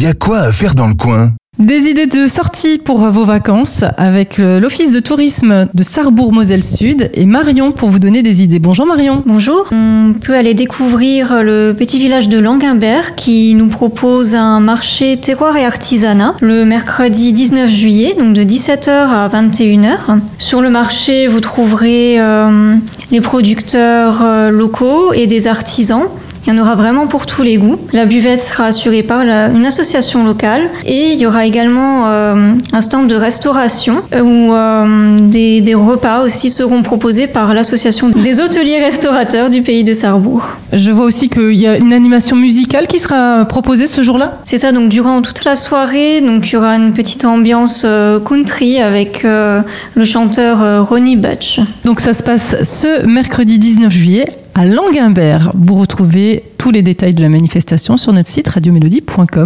y a quoi à faire dans le coin Des idées de sortie pour vos vacances avec l'Office de tourisme de Sarrebourg-Moselle-Sud et Marion pour vous donner des idées. Bonjour Marion. Bonjour, on peut aller découvrir le petit village de Languimbert qui nous propose un marché terroir et artisanat le mercredi 19 juillet, donc de 17h à 21h. Sur le marché, vous trouverez euh, les producteurs euh, locaux et des artisans. Il y en aura vraiment pour tous les goûts. La buvette sera assurée par la- une association locale et il y aura également euh, un stand de restauration où euh, des, des repas aussi seront proposés par l'association des hôteliers restaurateurs du pays de Sarrebourg. Je vois aussi qu'il y a une animation musicale qui sera proposée ce jour-là. C'est ça, donc durant toute la soirée, donc il y aura une petite ambiance country avec euh, le chanteur Ronnie Butch. Donc ça se passe ce mercredi 19 juillet à Languimbert. Vous retrouvez tous les détails de la manifestation sur notre site radiomélodie.com.